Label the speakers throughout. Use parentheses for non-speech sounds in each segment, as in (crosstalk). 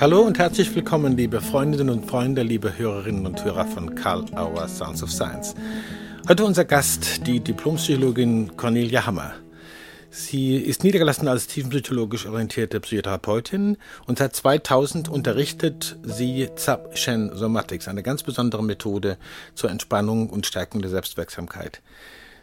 Speaker 1: Hallo und herzlich willkommen, liebe Freundinnen und Freunde, liebe Hörerinnen und Hörer von Karl Auer Sounds of Science. Heute unser Gast, die Diplompsychologin Cornelia Hammer. Sie ist niedergelassen als tiefenpsychologisch orientierte Psychotherapeutin und seit 2000 unterrichtet sie Zap Shen Somatics, eine ganz besondere Methode zur Entspannung und Stärkung der Selbstwirksamkeit.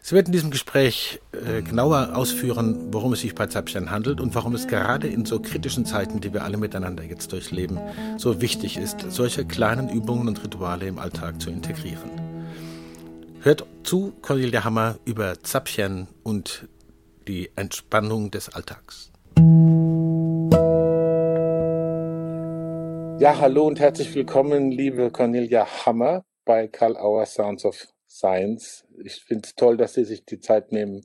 Speaker 1: Sie wird in diesem Gespräch äh, genauer ausführen, worum es sich bei Zapchen handelt und warum es gerade in so kritischen Zeiten, die wir alle miteinander jetzt durchleben, so wichtig ist, solche kleinen Übungen und Rituale im Alltag zu integrieren. Hört zu Cornelia Hammer über Zapchen und die Entspannung des Alltags. Ja, hallo und herzlich willkommen, liebe Cornelia Hammer bei Karl Auer Sounds of Science. Ich finde es toll, dass Sie sich die Zeit nehmen,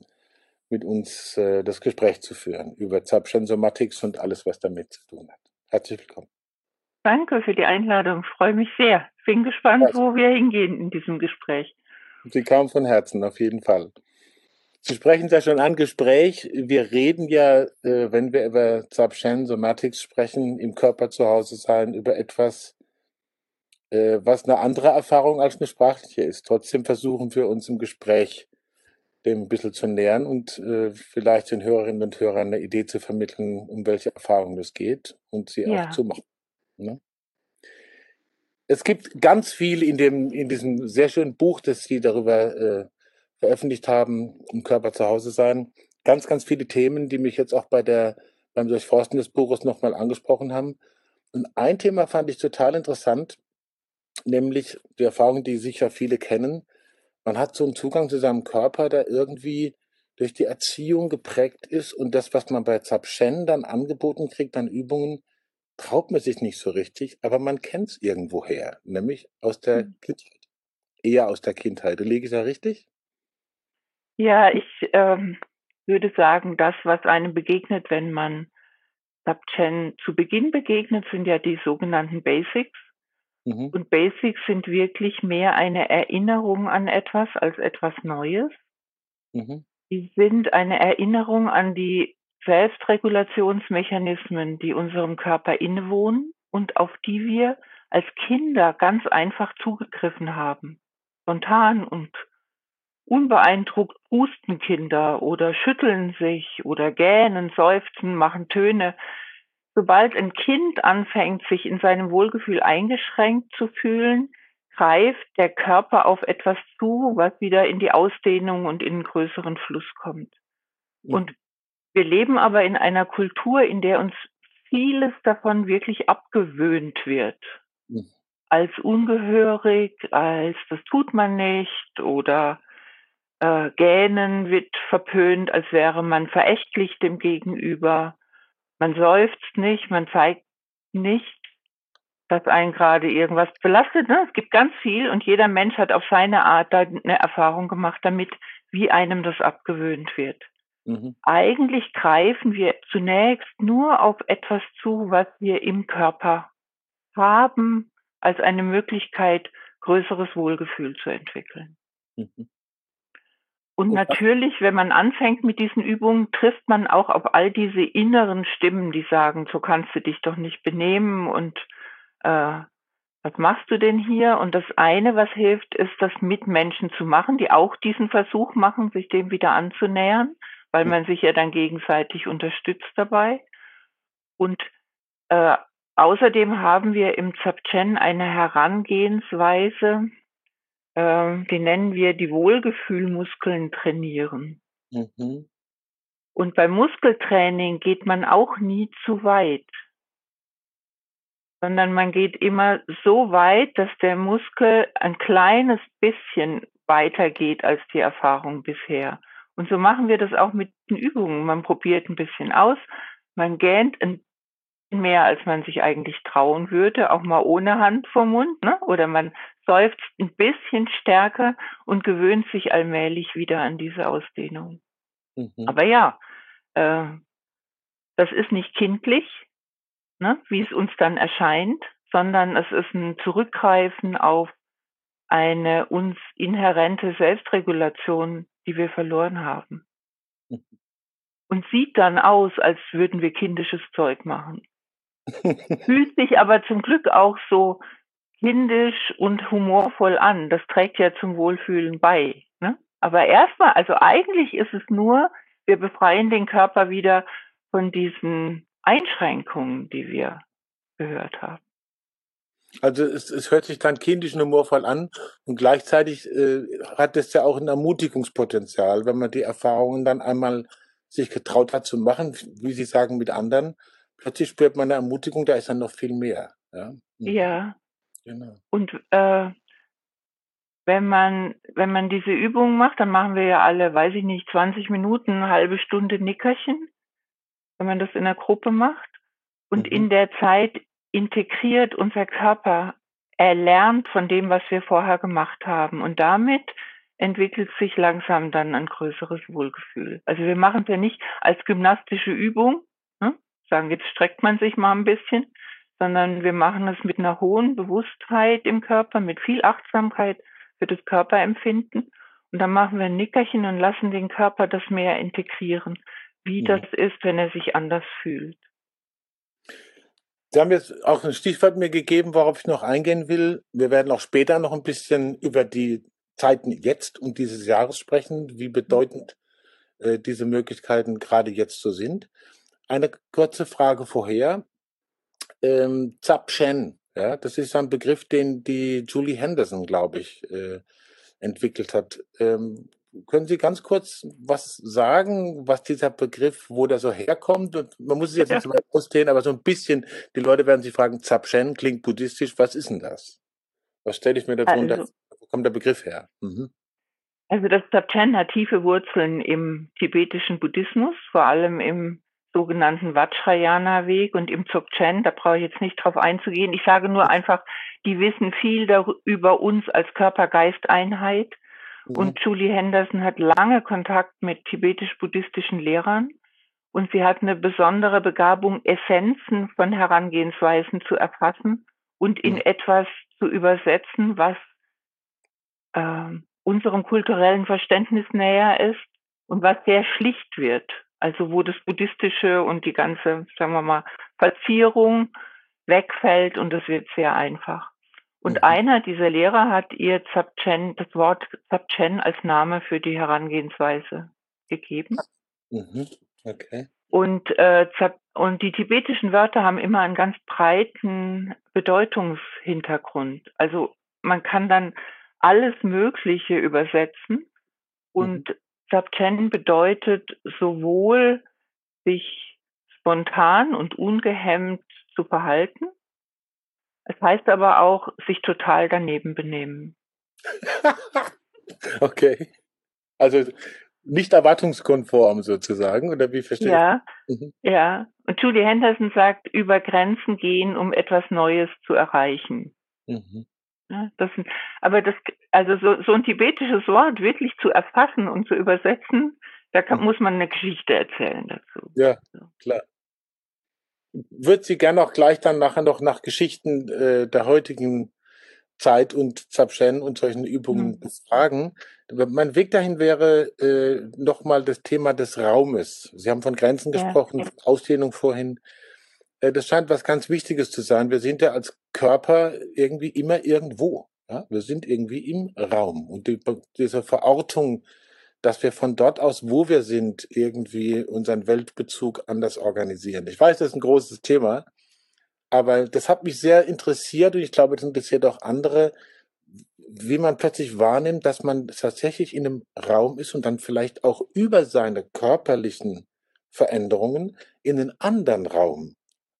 Speaker 1: mit uns äh, das Gespräch zu führen über Zaption-Somatics und alles, was damit zu tun hat. Herzlich willkommen.
Speaker 2: Danke für die Einladung. Ich freue mich sehr. Bin gespannt, wo wir hingehen in diesem Gespräch.
Speaker 1: Sie kamen von Herzen, auf jeden Fall. Sie sprechen es ja schon an, Gespräch. Wir reden ja, äh, wenn wir über Zapchen Somatics sprechen, im Körper zu Hause sein, über etwas, äh, was eine andere Erfahrung als eine sprachliche ist. Trotzdem versuchen wir uns im Gespräch dem ein bisschen zu nähern und äh, vielleicht den Hörerinnen und Hörern eine Idee zu vermitteln, um welche Erfahrungen es geht und sie ja. auch zu machen. Ne? Es gibt ganz viel in dem in diesem sehr schönen Buch, das Sie darüber äh, veröffentlicht haben, im Körper zu Hause sein. Ganz, ganz viele Themen, die mich jetzt auch bei der beim Durchforsten des Buches nochmal angesprochen haben. Und ein Thema fand ich total interessant nämlich die Erfahrung, die sicher viele kennen. Man hat so einen Zugang zu seinem Körper, der irgendwie durch die Erziehung geprägt ist und das, was man bei Zapchen dann angeboten kriegt an Übungen, traut man sich nicht so richtig, aber man kennt es irgendwoher, nämlich aus der mhm. Kindheit. Eher aus der Kindheit. Liege ich da richtig?
Speaker 2: Ja, ich ähm, würde sagen, das, was einem begegnet, wenn man Zapchen zu Beginn begegnet, sind ja die sogenannten Basics. Mhm. Und Basics sind wirklich mehr eine Erinnerung an etwas als etwas Neues. Mhm. Die sind eine Erinnerung an die Selbstregulationsmechanismen, die unserem Körper innewohnen und auf die wir als Kinder ganz einfach zugegriffen haben. Spontan und unbeeindruckt husten Kinder oder schütteln sich oder gähnen, seufzen, machen Töne sobald ein Kind anfängt, sich in seinem Wohlgefühl eingeschränkt zu fühlen, greift der Körper auf etwas zu, was wieder in die Ausdehnung und in einen größeren Fluss kommt. Ja. Und wir leben aber in einer Kultur, in der uns vieles davon wirklich abgewöhnt wird. Ja. Als ungehörig, als das tut man nicht oder äh, Gähnen wird verpönt, als wäre man verächtlich dem Gegenüber. Man seufzt nicht, man zeigt nicht, dass einen gerade irgendwas belastet. Ne? Es gibt ganz viel und jeder Mensch hat auf seine Art eine Erfahrung gemacht damit, wie einem das abgewöhnt wird. Mhm. Eigentlich greifen wir zunächst nur auf etwas zu, was wir im Körper haben, als eine Möglichkeit, größeres Wohlgefühl zu entwickeln. Mhm. Und natürlich, wenn man anfängt mit diesen Übungen, trifft man auch auf all diese inneren Stimmen, die sagen, so kannst du dich doch nicht benehmen und äh, was machst du denn hier? Und das eine, was hilft, ist, das mit Menschen zu machen, die auch diesen Versuch machen, sich dem wieder anzunähern, weil man sich ja dann gegenseitig unterstützt dabei. Und äh, außerdem haben wir im Zapchen eine Herangehensweise, ähm, die nennen wir die Wohlgefühlmuskeln trainieren. Mhm. Und beim Muskeltraining geht man auch nie zu weit, sondern man geht immer so weit, dass der Muskel ein kleines bisschen weiter geht als die Erfahrung bisher. Und so machen wir das auch mit den Übungen. Man probiert ein bisschen aus, man gähnt ein mehr, als man sich eigentlich trauen würde, auch mal ohne Hand vor Mund, ne? Oder man seufzt ein bisschen stärker und gewöhnt sich allmählich wieder an diese Ausdehnung. Mhm. Aber ja, äh, das ist nicht kindlich, ne? wie es uns dann erscheint, sondern es ist ein Zurückgreifen auf eine uns inhärente Selbstregulation, die wir verloren haben. Mhm. Und sieht dann aus, als würden wir kindisches Zeug machen. Fühlt sich aber zum Glück auch so kindisch und humorvoll an. Das trägt ja zum Wohlfühlen bei. Ne? Aber erstmal, also eigentlich ist es nur, wir befreien den Körper wieder von diesen Einschränkungen, die wir gehört haben.
Speaker 1: Also es, es hört sich dann kindisch und humorvoll an und gleichzeitig äh, hat es ja auch ein Ermutigungspotenzial, wenn man die Erfahrungen dann einmal sich getraut hat zu machen, wie Sie sagen, mit anderen. Plötzlich spürt man eine Ermutigung, da ist dann noch viel mehr. Ja. Mhm.
Speaker 2: ja. Genau. Und äh, wenn man wenn man diese Übung macht, dann machen wir ja alle, weiß ich nicht, 20 Minuten, eine halbe Stunde Nickerchen, wenn man das in der Gruppe macht. Und mhm. in der Zeit integriert unser Körper, er lernt von dem, was wir vorher gemacht haben. Und damit entwickelt sich langsam dann ein größeres Wohlgefühl. Also wir machen es ja nicht als gymnastische Übung? Sagen, jetzt streckt man sich mal ein bisschen, sondern wir machen es mit einer hohen Bewusstheit im Körper, mit viel Achtsamkeit für das Körperempfinden. Und dann machen wir ein Nickerchen und lassen den Körper das mehr integrieren, wie ja. das ist, wenn er sich anders fühlt.
Speaker 1: Sie haben jetzt auch ein Stichwort mir gegeben, worauf ich noch eingehen will. Wir werden auch später noch ein bisschen über die Zeiten jetzt und dieses Jahres sprechen, wie bedeutend äh, diese Möglichkeiten gerade jetzt so sind. Eine kurze Frage vorher. Ähm, Zap Shen, ja, das ist ein Begriff, den die Julie Henderson, glaube ich, äh, entwickelt hat. Ähm, können Sie ganz kurz was sagen, was dieser Begriff, wo der so herkommt? Und man muss es jetzt nicht so weit ausdehnen, aber so ein bisschen, die Leute werden sich fragen, Zapchen klingt buddhistisch, was ist denn das? Was stelle ich mir darunter? Also, wo kommt der Begriff her? Mhm.
Speaker 2: Also das Zapchen hat tiefe Wurzeln im tibetischen Buddhismus, vor allem im sogenannten Vajrayana-Weg und im Dzogchen. Da brauche ich jetzt nicht drauf einzugehen. Ich sage nur einfach, die wissen viel über uns als Körper-Geist-Einheit Mhm. Und Julie Henderson hat lange Kontakt mit tibetisch-buddhistischen Lehrern und sie hat eine besondere Begabung, Essenzen von Herangehensweisen zu erfassen und in mhm. etwas zu übersetzen, was äh, unserem kulturellen Verständnis näher ist und was sehr schlicht wird. Also wo das Buddhistische und die ganze, sagen wir mal, Verzierung wegfällt und es wird sehr einfach. Und mhm. einer dieser Lehrer hat ihr Zapchen, das Wort Zapchen als Name für die Herangehensweise gegeben. Mhm. Okay. Und, äh, und die tibetischen Wörter haben immer einen ganz breiten Bedeutungshintergrund. Also man kann dann alles Mögliche übersetzen. Und mhm. Zapchen bedeutet sowohl sich spontan und ungehemmt zu verhalten, es heißt aber auch, sich total daneben benehmen. (laughs)
Speaker 1: okay. Also nicht erwartungskonform sozusagen, oder wie verstehe
Speaker 2: ja, ich? Mhm. Ja, und Julie Henderson sagt, über Grenzen gehen, um etwas Neues zu erreichen. Mhm. Ja, das, aber das, also so, so ein tibetisches Wort wirklich zu erfassen und zu übersetzen, da kann, mhm. muss man eine Geschichte erzählen dazu.
Speaker 1: Ja, klar würde Sie gerne auch gleich dann nachher noch nach Geschichten äh, der heutigen Zeit und Zapchen und solchen Übungen mhm. befragen. Mein Weg dahin wäre äh, nochmal das Thema des Raumes. Sie haben von Grenzen ja. gesprochen, Ausdehnung vorhin. Äh, das scheint was ganz Wichtiges zu sein. Wir sind ja als Körper irgendwie immer irgendwo. Ja? Wir sind irgendwie im Raum. Und die, diese Verortung dass wir von dort aus, wo wir sind, irgendwie unseren Weltbezug anders organisieren. Ich weiß, das ist ein großes Thema, aber das hat mich sehr interessiert und ich glaube, das interessiert auch andere, wie man plötzlich wahrnimmt, dass man tatsächlich in einem Raum ist und dann vielleicht auch über seine körperlichen Veränderungen in einen anderen Raum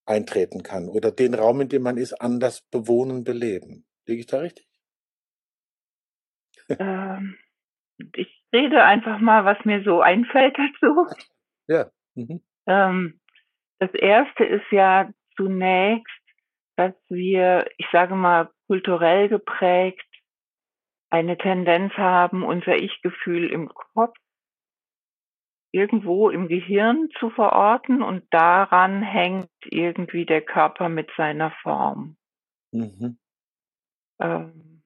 Speaker 1: eintreten kann oder den Raum, in dem man ist, anders bewohnen, beleben. Liege ich da richtig? (laughs)
Speaker 2: Ähm, ich rede einfach mal, was mir so einfällt dazu.
Speaker 1: Ja. Mhm.
Speaker 2: Ähm, das erste ist ja zunächst, dass wir, ich sage mal, kulturell geprägt eine Tendenz haben, unser Ich-Gefühl im Kopf irgendwo im Gehirn zu verorten und daran hängt irgendwie der Körper mit seiner Form. Mhm. Ähm,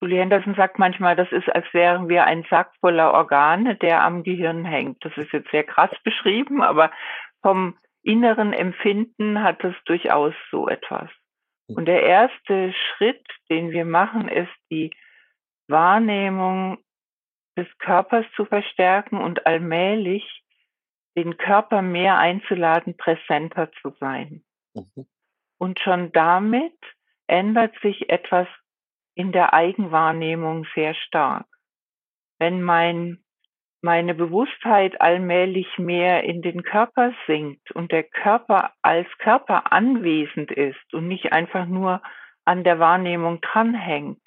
Speaker 2: Julie Henderson sagt manchmal, das ist, als wären wir ein Sack voller Organe, der am Gehirn hängt. Das ist jetzt sehr krass beschrieben, aber vom inneren Empfinden hat es durchaus so etwas. Und der erste Schritt, den wir machen, ist die Wahrnehmung des Körpers zu verstärken und allmählich den Körper mehr einzuladen, präsenter zu sein. Mhm. Und schon damit ändert sich etwas in der Eigenwahrnehmung sehr stark. Wenn mein, meine Bewusstheit allmählich mehr in den Körper sinkt und der Körper als Körper anwesend ist und nicht einfach nur an der Wahrnehmung dranhängt,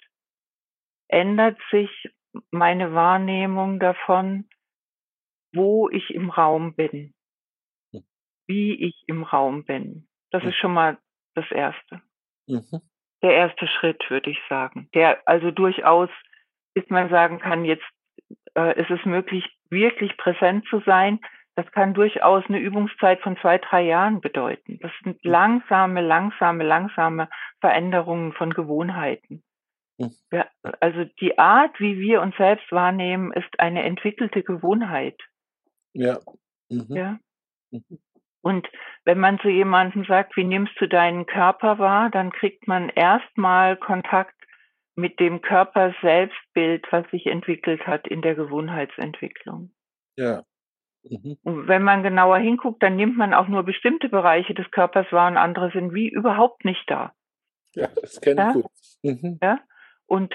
Speaker 2: ändert sich meine Wahrnehmung davon, wo ich im Raum bin, hm. wie ich im Raum bin. Das ist schon mal das Erste. Mhm. Der erste Schritt, würde ich sagen. Der also durchaus, bis man sagen kann, jetzt äh, ist es möglich, wirklich präsent zu sein. Das kann durchaus eine Übungszeit von zwei, drei Jahren bedeuten. Das sind langsame, langsame, langsame Veränderungen von Gewohnheiten. Hm. Ja, also die Art, wie wir uns selbst wahrnehmen, ist eine entwickelte Gewohnheit.
Speaker 1: Ja.
Speaker 2: Mhm. Ja. Mhm. Und wenn man zu jemandem sagt, wie nimmst du deinen Körper wahr, dann kriegt man erstmal Kontakt mit dem Körper Selbstbild, was sich entwickelt hat in der Gewohnheitsentwicklung.
Speaker 1: Ja.
Speaker 2: Mhm. Und wenn man genauer hinguckt, dann nimmt man auch nur bestimmte Bereiche des Körpers wahr und andere sind wie überhaupt nicht da.
Speaker 1: Ja, das kenne ich ja? gut. Mhm.
Speaker 2: Ja? Und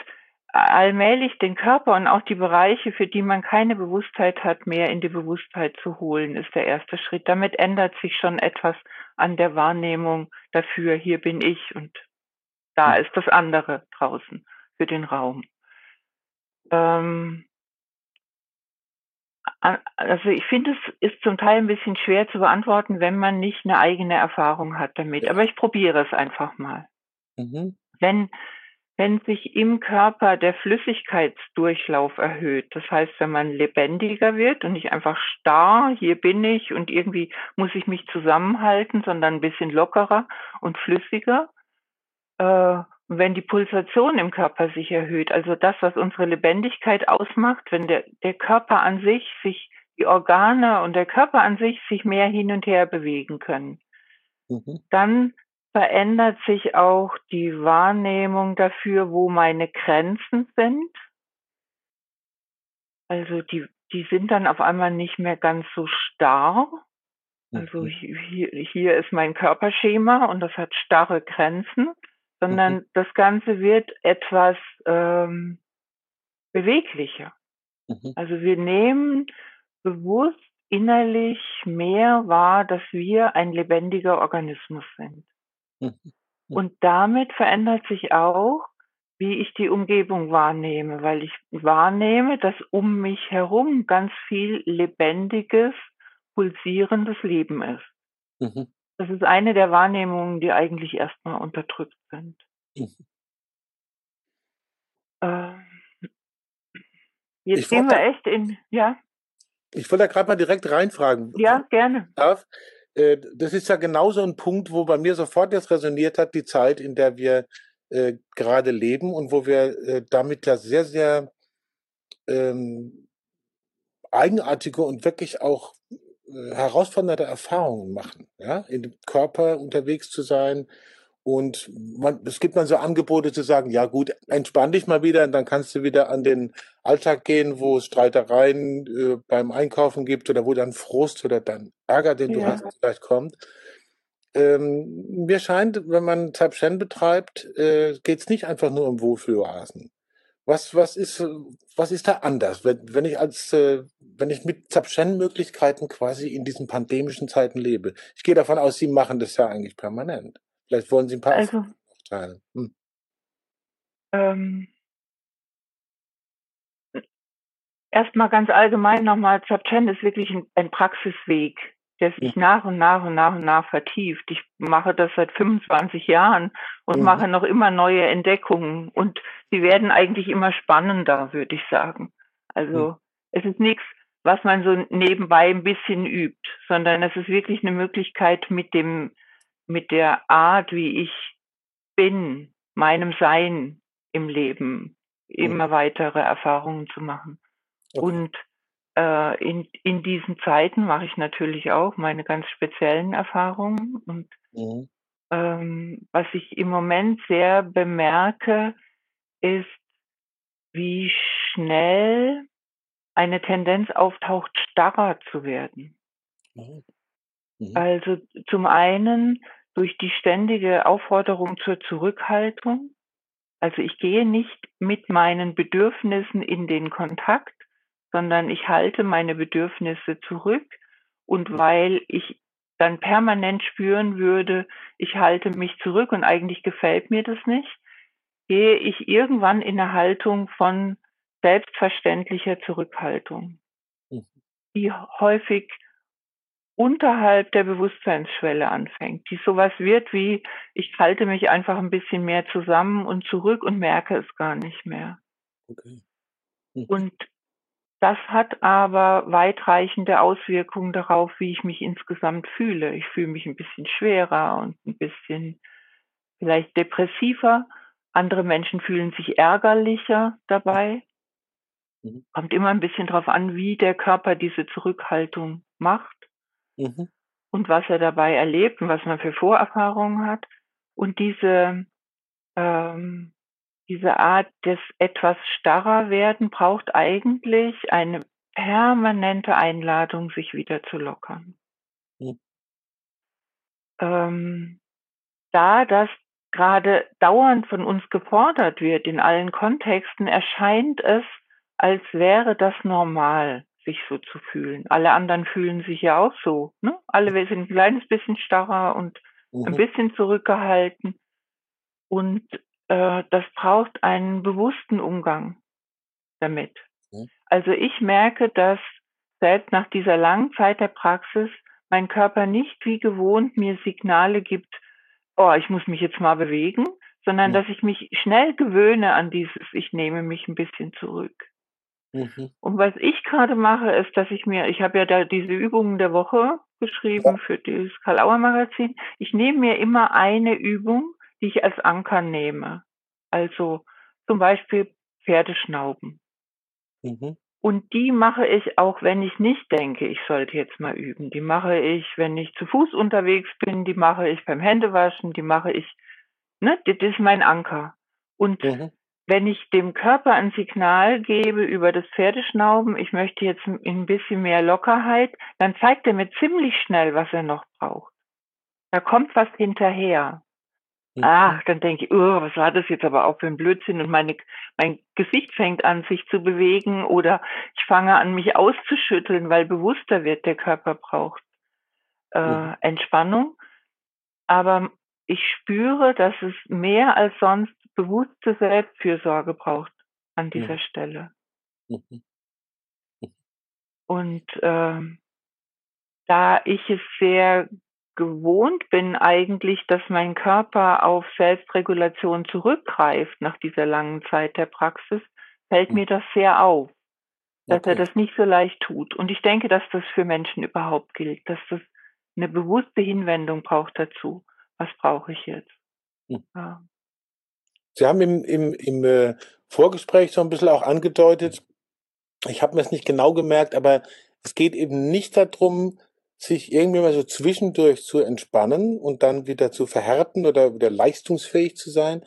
Speaker 2: allmählich den Körper und auch die Bereiche, für die man keine Bewusstheit hat, mehr in die Bewusstheit zu holen, ist der erste Schritt. Damit ändert sich schon etwas an der Wahrnehmung dafür, hier bin ich und da ist das andere draußen für den Raum. Ähm, also ich finde, es ist zum Teil ein bisschen schwer zu beantworten, wenn man nicht eine eigene Erfahrung hat damit. Aber ich probiere es einfach mal. Mhm. Wenn wenn sich im Körper der Flüssigkeitsdurchlauf erhöht. Das heißt, wenn man lebendiger wird und nicht einfach starr, hier bin ich und irgendwie muss ich mich zusammenhalten, sondern ein bisschen lockerer und flüssiger. Äh, wenn die Pulsation im Körper sich erhöht, also das, was unsere Lebendigkeit ausmacht, wenn der, der Körper an sich sich, die Organe und der Körper an sich sich mehr hin und her bewegen können, mhm. dann verändert sich auch die Wahrnehmung dafür, wo meine Grenzen sind. Also die, die sind dann auf einmal nicht mehr ganz so starr. Also mhm. hier, hier ist mein Körperschema und das hat starre Grenzen, sondern mhm. das Ganze wird etwas ähm, beweglicher. Mhm. Also wir nehmen bewusst innerlich mehr wahr, dass wir ein lebendiger Organismus sind. Mhm. Und damit verändert sich auch, wie ich die Umgebung wahrnehme, weil ich wahrnehme, dass um mich herum ganz viel lebendiges, pulsierendes Leben ist. Mhm. Das ist eine der Wahrnehmungen, die eigentlich erstmal unterdrückt sind. Mhm. Äh, jetzt ich gehen wir echt in, ja.
Speaker 1: Ich wollte da gerade mal direkt reinfragen.
Speaker 2: Ja, gerne.
Speaker 1: Darf? Äh, das ist ja genauso ein Punkt, wo bei mir sofort jetzt resoniert hat, die Zeit, in der wir äh, gerade leben und wo wir äh, damit ja sehr, sehr ähm, eigenartige und wirklich auch äh, herausfordernde Erfahrungen machen, ja, in dem Körper unterwegs zu sein, und man, es gibt dann so Angebote zu sagen, ja gut, entspann dich mal wieder und dann kannst du wieder an den Alltag gehen, wo es Streitereien äh, beim Einkaufen gibt oder wo dann Frust oder dann Ärger, den ja. du hast, vielleicht kommt. Ähm, mir scheint, wenn man Zapchen betreibt, äh, geht es nicht einfach nur um Wohlfühloasen. Was, was ist, was ist da anders, wenn, wenn ich als, äh, wenn ich mit Zapchen-Möglichkeiten quasi in diesen pandemischen Zeiten lebe? Ich gehe davon aus, Sie machen das ja eigentlich permanent. Vielleicht wollen Sie ein paar also, teilen. Hm.
Speaker 2: Ähm, Erstmal ganz allgemein nochmal, Zapchen ist wirklich ein, ein Praxisweg, der sich mhm. nach und nach und nach und nach vertieft. Ich mache das seit 25 Jahren und mhm. mache noch immer neue Entdeckungen und sie werden eigentlich immer spannender, würde ich sagen. Also mhm. es ist nichts, was man so nebenbei ein bisschen übt, sondern es ist wirklich eine Möglichkeit, mit dem mit der Art, wie ich bin, meinem Sein im Leben immer weitere Erfahrungen zu machen. Okay. Und äh, in, in diesen Zeiten mache ich natürlich auch meine ganz speziellen Erfahrungen. Und
Speaker 1: Mhm.
Speaker 2: ähm, was ich im Moment sehr bemerke, ist, wie schnell eine Tendenz auftaucht, starrer zu werden.
Speaker 1: Mhm. Mhm.
Speaker 2: Also zum einen durch die ständige Aufforderung zur Zurückhaltung. Also ich gehe nicht mit meinen Bedürfnissen in den Kontakt, sondern ich halte meine Bedürfnisse zurück. Und weil ich dann permanent spüren würde, ich halte mich zurück und eigentlich gefällt mir das nicht, gehe ich irgendwann in eine Haltung von selbstverständlicher Zurückhaltung,
Speaker 1: Mhm.
Speaker 2: die häufig unterhalb der Bewusstseinsschwelle anfängt, die sowas wird wie, ich halte mich einfach ein bisschen mehr zusammen und zurück und merke es gar nicht mehr.
Speaker 1: Okay. Mhm.
Speaker 2: Und das hat aber weitreichende Auswirkungen darauf, wie ich mich insgesamt fühle. Ich fühle mich ein bisschen schwerer und ein bisschen vielleicht depressiver. Andere Menschen fühlen sich ärgerlicher dabei.
Speaker 1: Mhm.
Speaker 2: Kommt immer ein bisschen drauf an, wie der Körper diese Zurückhaltung macht
Speaker 1: Mhm.
Speaker 2: und was er dabei erlebt und was man für Vorerfahrungen hat. Und diese, ähm, diese Art des etwas starrer werden braucht eigentlich eine permanente Einladung, sich wieder zu lockern.
Speaker 1: Mhm.
Speaker 2: Ähm, da das gerade dauernd von uns gefordert wird in allen Kontexten, erscheint es, als wäre das normal, sich so zu fühlen. Alle anderen fühlen sich ja auch so. Ne? Alle wir sind ein kleines bisschen starrer und ein
Speaker 1: Mhm.
Speaker 2: bisschen zurückgehalten. Und äh, das braucht einen bewussten Umgang damit.
Speaker 1: Mhm.
Speaker 2: Also ich merke, dass selbst nach dieser langen Zeit der Praxis mein Körper nicht wie gewohnt mir Signale gibt, oh, ich muss mich jetzt mal bewegen, sondern
Speaker 1: Mhm.
Speaker 2: dass ich mich schnell gewöhne an dieses, ich nehme mich ein bisschen zurück.
Speaker 1: Mhm.
Speaker 2: Und was ich gerade mache, ist, dass ich mir, ich habe ja da diese Übungen der Woche geschrieben für dieses Karl-Auer Magazin. Ich nehme mir immer eine Übung, die ich als Anker nehme. Also zum Beispiel Pferdeschnauben.
Speaker 1: Mhm.
Speaker 2: Und die mache ich auch, wenn ich nicht denke, ich sollte jetzt mal üben. Die mache ich, wenn ich zu Fuß unterwegs bin, die mache ich beim Händewaschen, die mache ich, ne, das ist mein Anker. Und
Speaker 1: Mhm.
Speaker 2: Wenn ich dem Körper ein Signal gebe über das Pferdeschnauben, ich möchte jetzt ein bisschen mehr Lockerheit, dann zeigt er mir ziemlich schnell, was er noch braucht. Da kommt was hinterher.
Speaker 1: Mhm.
Speaker 2: Ach, dann denke ich, oh, was war das jetzt aber auch für ein Blödsinn und meine, mein Gesicht fängt an, sich zu bewegen oder ich fange an, mich auszuschütteln, weil bewusster wird, der Körper braucht äh,
Speaker 1: Mhm.
Speaker 2: Entspannung. Aber ich spüre, dass es mehr als sonst bewusste Selbstfürsorge braucht an dieser
Speaker 1: Mhm.
Speaker 2: Stelle.
Speaker 1: Mhm.
Speaker 2: Und ähm, da ich es sehr gewohnt bin eigentlich, dass mein Körper auf Selbstregulation zurückgreift nach dieser langen Zeit der Praxis, fällt
Speaker 1: Mhm.
Speaker 2: mir das sehr auf, dass er
Speaker 1: Okay.
Speaker 2: das nicht so leicht tut. Und ich denke, dass das für Menschen überhaupt gilt, dass das eine bewusste Hinwendung braucht dazu. Was brauche ich jetzt?
Speaker 1: Mhm.
Speaker 2: Ja.
Speaker 1: Sie haben im, im, im äh, Vorgespräch so ein bisschen auch angedeutet, ich habe mir es nicht genau gemerkt, aber es geht eben nicht darum, sich irgendwie mal so zwischendurch zu entspannen und dann wieder zu verhärten oder wieder leistungsfähig zu sein.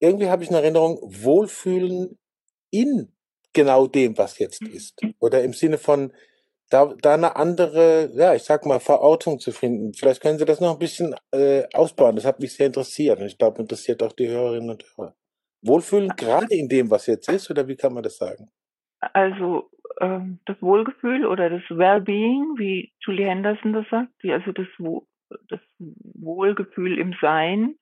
Speaker 1: Irgendwie habe ich eine Erinnerung, Wohlfühlen in genau dem, was jetzt ist. Oder im Sinne von, da, da eine andere, ja, ich sag mal, Verortung zu finden. Vielleicht können Sie das noch ein bisschen äh, ausbauen. Das hat mich sehr interessiert und ich glaube, interessiert auch die Hörerinnen und Hörer. Wohlfühlen gerade in dem, was jetzt ist, oder wie kann man das sagen?
Speaker 2: Also ähm, das Wohlgefühl oder das Wellbeing, wie Julie Henderson das sagt, die, also das, Wo das Wohlgefühl im Sein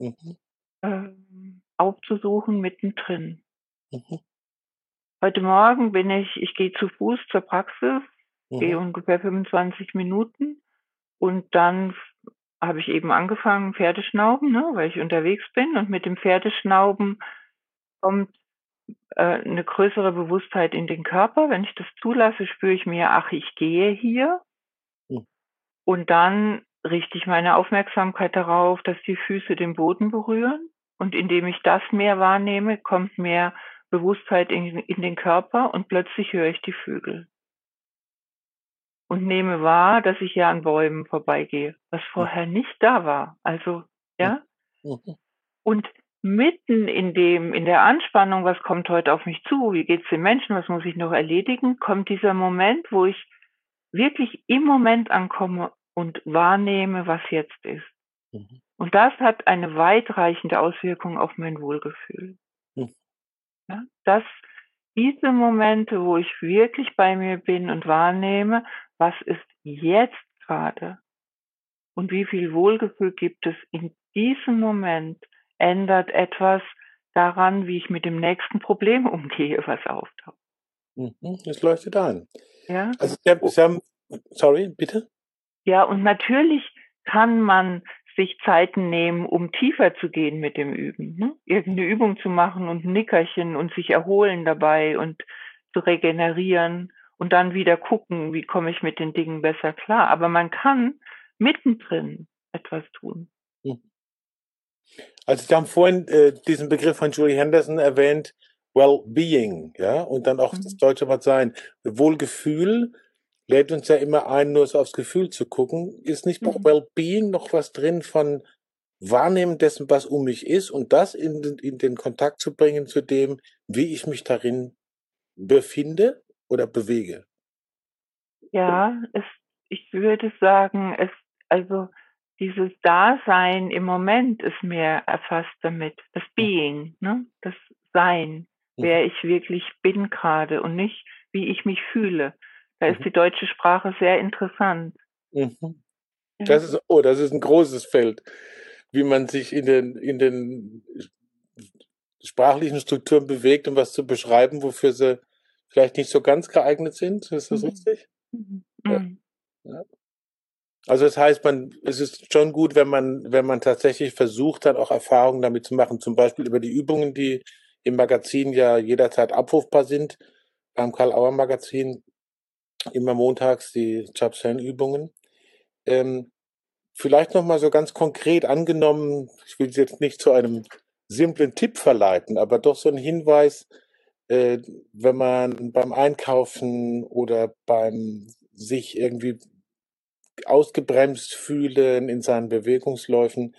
Speaker 1: Mhm.
Speaker 2: ähm, aufzusuchen mittendrin.
Speaker 1: Mhm.
Speaker 2: Heute Morgen bin ich, ich gehe zu Fuß zur Praxis,
Speaker 1: Mhm.
Speaker 2: ungefähr 25 Minuten und dann habe ich eben angefangen, Pferdeschnauben, ne, weil ich unterwegs bin und mit dem Pferdeschnauben kommt äh, eine größere Bewusstheit in den Körper. Wenn ich das zulasse, spüre ich mir, ach, ich gehe hier.
Speaker 1: Mhm.
Speaker 2: Und dann richte ich meine Aufmerksamkeit darauf, dass die Füße den Boden berühren. Und indem ich das mehr wahrnehme, kommt mehr Bewusstheit in, in den Körper und plötzlich höre ich die Vögel. Und nehme wahr, dass ich hier an Bäumen vorbeigehe, was vorher nicht da war. Also, ja. Mhm. Und mitten in dem, in der Anspannung, was kommt heute auf mich zu, wie geht's den Menschen, was muss ich noch erledigen, kommt dieser Moment, wo ich wirklich im Moment ankomme und wahrnehme, was jetzt ist. Mhm. Und das hat eine weitreichende Auswirkung auf mein Wohlgefühl. Mhm. Ja, das, diese Momente, wo ich wirklich bei mir bin und wahrnehme, was ist jetzt gerade und wie viel Wohlgefühl gibt es in diesem Moment, ändert etwas daran, wie ich mit dem nächsten Problem umgehe, was auftaucht.
Speaker 1: Mhm, es leuchtet ein. Ja. Also, Sie haben, sorry, bitte?
Speaker 2: Ja, und natürlich kann man sich Zeiten nehmen, um tiefer zu gehen mit dem Üben. Ne? Irgendeine Übung zu machen und ein Nickerchen und sich erholen dabei und zu regenerieren und dann wieder gucken, wie komme ich mit den Dingen besser klar. Aber man kann mittendrin etwas tun. Hm.
Speaker 1: Also Sie haben vorhin äh, diesen Begriff von Julie Henderson erwähnt, Well-Being, ja, und dann auch mhm. das deutsche Wort sein. Wohlgefühl lädt uns ja immer ein, nur so aufs Gefühl zu gucken. Ist nicht bei mhm. Well-Being noch was drin von Wahrnehmen dessen, was um mich ist und das in, in den Kontakt zu bringen zu dem, wie ich mich darin befinde oder bewege?
Speaker 2: Ja, es, ich würde sagen, es, also dieses Dasein im Moment ist mehr erfasst damit. Das Being, ne? das Sein, wer ich wirklich bin gerade und nicht, wie ich mich fühle. Da ist mhm. die deutsche Sprache sehr interessant.
Speaker 1: Mhm. Das ist, oh, das ist ein großes Feld, wie man sich in den, in den sprachlichen Strukturen bewegt, um was zu beschreiben, wofür sie vielleicht nicht so ganz geeignet sind. Ist das mhm. richtig? Mhm. Ja. Mhm. ja. Also das heißt, man, es ist schon gut, wenn man, wenn man tatsächlich versucht, dann auch Erfahrungen damit zu machen, zum Beispiel über die Übungen, die im Magazin ja jederzeit abrufbar sind, beim Karl-Auer-Magazin immer montags die Chapsen-Übungen. Ähm, vielleicht nochmal so ganz konkret angenommen, ich will Sie jetzt nicht zu einem simplen Tipp verleiten, aber doch so ein Hinweis, äh, wenn man beim Einkaufen oder beim sich irgendwie ausgebremst fühlen in seinen Bewegungsläufen,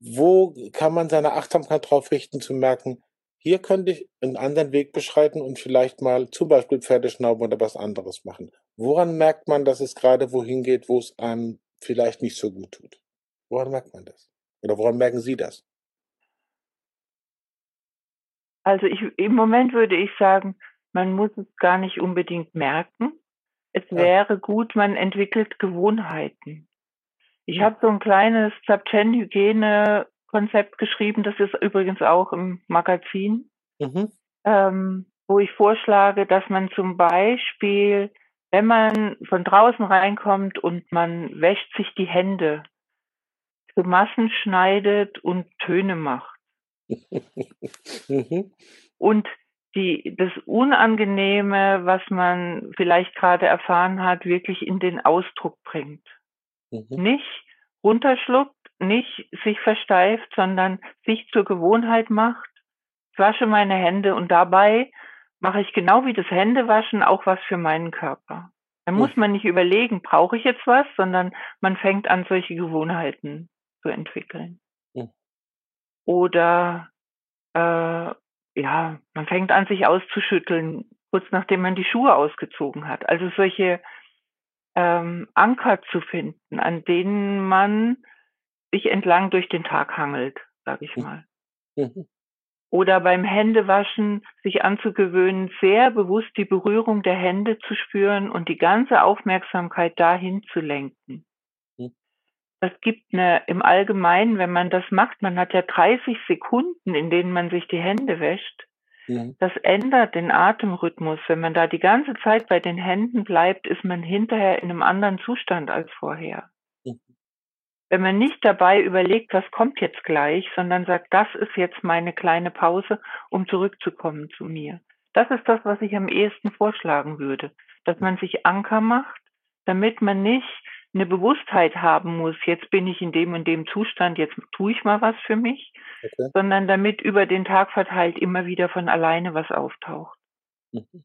Speaker 1: wo kann man seine Achtsamkeit darauf richten, zu merken, hier könnte ich einen anderen Weg beschreiten und vielleicht mal zum Beispiel Pferdeschnauben oder was anderes machen. Woran merkt man, dass es gerade wohin geht, wo es einem vielleicht nicht so gut tut? Woran merkt man das? Oder woran merken Sie das?
Speaker 2: Also ich, im Moment würde ich sagen, man muss es gar nicht unbedingt merken. Es ja. wäre gut, man entwickelt Gewohnheiten. Ich habe so ein kleines Zapchen-Hygiene Konzept geschrieben, das ist übrigens auch im Magazin, mhm. ähm, wo ich vorschlage, dass man zum Beispiel, wenn man von draußen reinkommt und man wäscht sich die Hände, Massen schneidet und Töne macht. Mhm. Und die, das Unangenehme, was man vielleicht gerade erfahren hat, wirklich in den Ausdruck bringt. Mhm. Nicht runterschluckt, nicht sich versteift, sondern sich zur Gewohnheit macht. Ich wasche meine Hände und dabei mache ich genau wie das Händewaschen auch was für meinen Körper. Da muss man nicht überlegen, brauche ich jetzt was, sondern man fängt an, solche Gewohnheiten zu entwickeln. Oder äh, ja, man fängt an, sich auszuschütteln, kurz nachdem man die Schuhe ausgezogen hat. Also solche ähm, Anker zu finden, an denen man sich entlang durch den Tag hangelt, sag ich mal. Mhm. Oder beim Händewaschen sich anzugewöhnen, sehr bewusst die Berührung der Hände zu spüren und die ganze Aufmerksamkeit dahin zu lenken. Mhm. Das gibt eine, im Allgemeinen, wenn man das macht, man hat ja 30 Sekunden, in denen man sich die Hände wäscht. Mhm. Das ändert den Atemrhythmus. Wenn man da die ganze Zeit bei den Händen bleibt, ist man hinterher in einem anderen Zustand als vorher wenn man nicht dabei überlegt, was kommt jetzt gleich, sondern sagt, das ist jetzt meine kleine Pause, um zurückzukommen zu mir. Das ist das, was ich am ehesten vorschlagen würde, dass man sich Anker macht, damit man nicht eine Bewusstheit haben muss, jetzt bin ich in dem und dem Zustand, jetzt tue ich mal was für mich, okay. sondern damit über den Tag verteilt immer wieder von alleine was auftaucht.
Speaker 1: Mhm.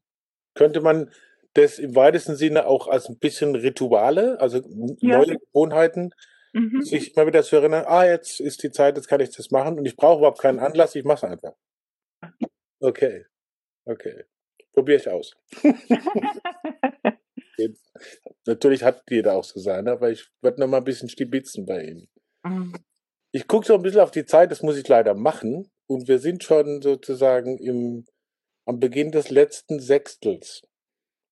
Speaker 1: Könnte man das im weitesten Sinne auch als ein bisschen Rituale, also ja. neue Gewohnheiten, mhm. sich immer wieder zu erinnern, ah, jetzt ist die Zeit, jetzt kann ich das machen und ich brauche überhaupt keinen Anlass, ich mache es einfach. Okay, okay. Probiere ich aus. (laughs) (laughs) Natürlich hat jeder auch so seine, aber ich werde noch mal ein bisschen stibitzen bei Ihnen. Mhm. Ich gucke so ein bisschen auf die Zeit, das muss ich leider machen. Und wir sind schon sozusagen im, am Beginn des letzten Sechstels.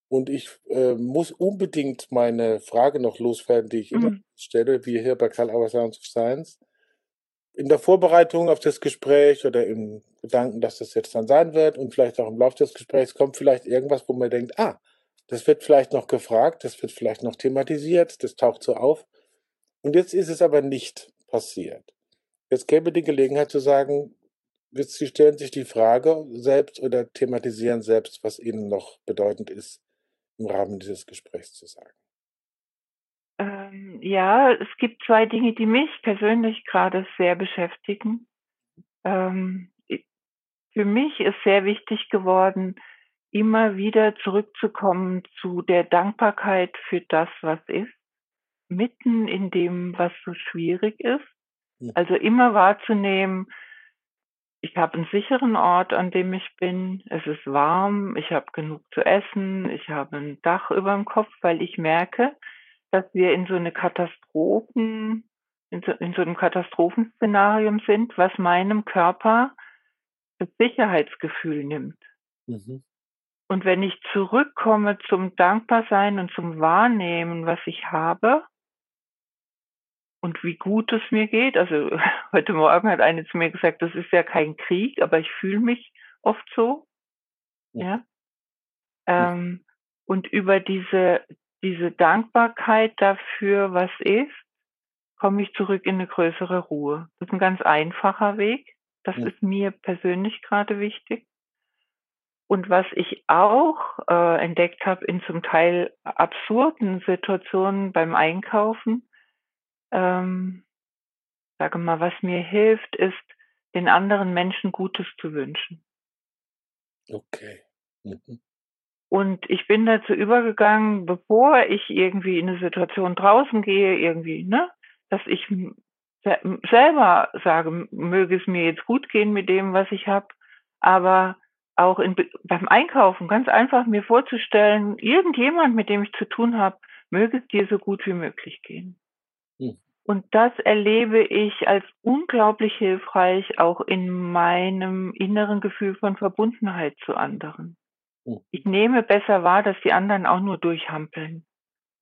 Speaker 1: Und ich äh, muss unbedingt meine Frage noch loswerden, die ich mhm. immer stelle, wie hier bei Karl Auer Sounds of Science. In der Vorbereitung auf das Gespräch oder im Gedanken, dass das jetzt dann sein wird und vielleicht auch im Laufe des Gesprächs kommt vielleicht irgendwas, wo man denkt, ah, das wird vielleicht noch gefragt, das wird vielleicht noch thematisiert, das taucht so auf. Und jetzt ist es aber nicht passiert. Jetzt gäbe die Gelegenheit zu sagen, Sie stellen sich die Frage selbst oder thematisieren selbst, was Ihnen noch bedeutend ist, im Rahmen dieses Gesprächs zu sagen.
Speaker 2: Ähm, ja, es gibt zwei Dinge, die mich persönlich gerade sehr beschäftigen. Ähm, für mich ist sehr wichtig geworden, immer wieder zurückzukommen zu der Dankbarkeit für das, was ist, mitten in dem, was so schwierig ist. Also immer wahrzunehmen, ich habe einen sicheren Ort, an dem ich bin. Es ist warm, ich habe genug zu essen, ich habe ein Dach über dem Kopf, weil ich merke, dass wir in so eine Katastrophen, in so, in so einem Katastrophenszenarium sind, was meinem Körper das Sicherheitsgefühl nimmt. Mhm. Und wenn ich zurückkomme zum Dankbarsein und zum Wahrnehmen, was ich habe, und wie gut es mir geht. Also (laughs) heute Morgen hat eine zu mir gesagt, das ist ja kein Krieg, aber ich fühle mich oft so. Ja. ja. Ähm, und über diese, diese Dankbarkeit dafür, was ist, komme ich zurück in eine größere Ruhe. Das ist ein ganz einfacher Weg. Das ja. ist mir persönlich gerade wichtig. Und was ich auch äh, entdeckt habe in zum Teil absurden Situationen beim Einkaufen, ähm, sage mal, was mir hilft, ist, den anderen Menschen Gutes zu wünschen.
Speaker 1: Okay. Mhm.
Speaker 2: Und ich bin dazu übergegangen, bevor ich irgendwie in eine Situation draußen gehe, irgendwie, ne, dass ich selber sage, möge es mir jetzt gut gehen mit dem, was ich habe, aber auch in, beim Einkaufen ganz einfach mir vorzustellen, irgendjemand, mit dem ich zu tun habe, möge es dir so gut wie möglich gehen. Hm. Und das erlebe ich als unglaublich hilfreich auch in meinem inneren Gefühl von Verbundenheit zu anderen. Hm. Ich nehme besser wahr, dass die anderen auch nur durchhampeln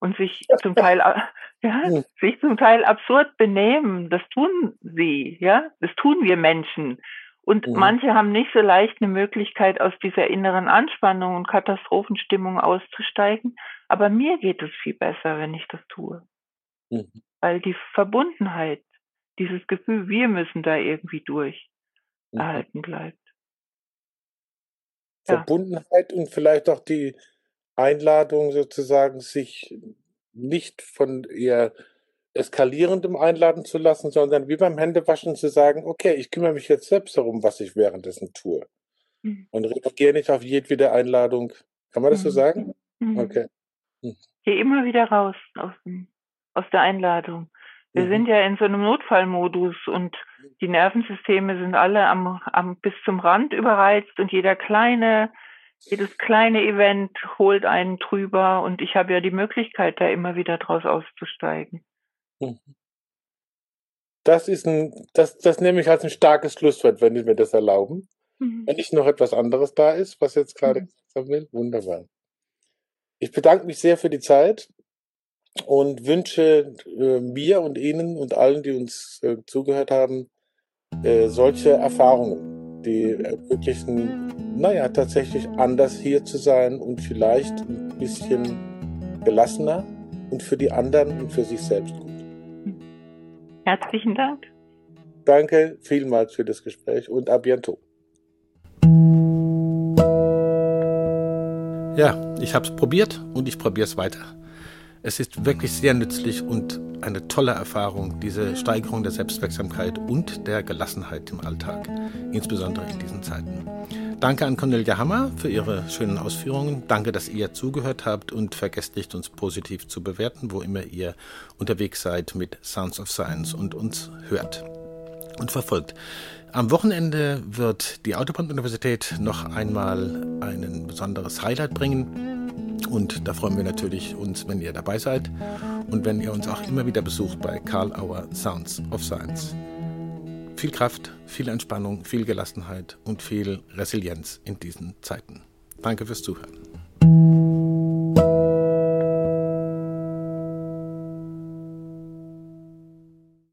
Speaker 2: und sich zum Teil, (laughs) ja, hm. sich zum Teil absurd benehmen. Das tun sie, ja, das tun wir Menschen. Und mhm. manche haben nicht so leicht eine Möglichkeit, aus dieser inneren Anspannung und Katastrophenstimmung auszusteigen. Aber mir geht es viel besser, wenn ich das tue. Mhm weil die Verbundenheit, dieses Gefühl, wir müssen da irgendwie durch, mhm. erhalten bleibt.
Speaker 1: Verbundenheit ja. und vielleicht auch die Einladung sozusagen, sich nicht von eher eskalierendem einladen zu lassen, sondern wie beim Händewaschen zu sagen, okay, ich kümmere mich jetzt selbst darum, was ich währenddessen tue. Mhm. Und reagiere nicht auf jedwede Einladung. Kann man das mhm. so sagen?
Speaker 2: Mhm. Okay. Mhm. Geh immer wieder raus aus aus der Einladung. Wir mhm. sind ja in so einem Notfallmodus und die Nervensysteme sind alle am, am bis zum Rand überreizt und jeder kleine, jedes kleine Event holt einen drüber und ich habe ja die Möglichkeit, da immer wieder draus auszusteigen. Mhm.
Speaker 1: Das ist ein, das, das nehme ich als ein starkes Schlusswort, wenn Sie mir das erlauben. Mhm. Wenn nicht noch etwas anderes da ist, was jetzt gerade mhm. gesagt will, wunderbar. Ich bedanke mich sehr für die Zeit und wünsche äh, mir und Ihnen und allen, die uns äh, zugehört haben, äh, solche Erfahrungen, die ermöglichen, naja, tatsächlich anders hier zu sein und vielleicht ein bisschen gelassener und für die anderen und für sich selbst.
Speaker 2: Herzlichen Dank.
Speaker 1: Danke vielmals für das Gespräch und a bientôt. Ja, ich habe es probiert und ich probiere es weiter. Es ist wirklich sehr nützlich und eine tolle Erfahrung, diese Steigerung der Selbstwirksamkeit und der Gelassenheit im Alltag, insbesondere in diesen Zeiten. Danke an Cornelia Hammer für ihre schönen Ausführungen. Danke, dass ihr zugehört habt und vergesst nicht, uns positiv zu bewerten, wo immer ihr unterwegs seid mit Sounds of Science und uns hört und verfolgt. Am Wochenende wird die Autobahn-Universität noch einmal ein besonderes Highlight bringen. Und da freuen wir natürlich uns, wenn ihr dabei seid und wenn ihr uns auch immer wieder besucht bei Karl Auer Sounds of Science viel Kraft, viel Entspannung, viel Gelassenheit und viel Resilienz in diesen Zeiten. Danke fürs Zuhören.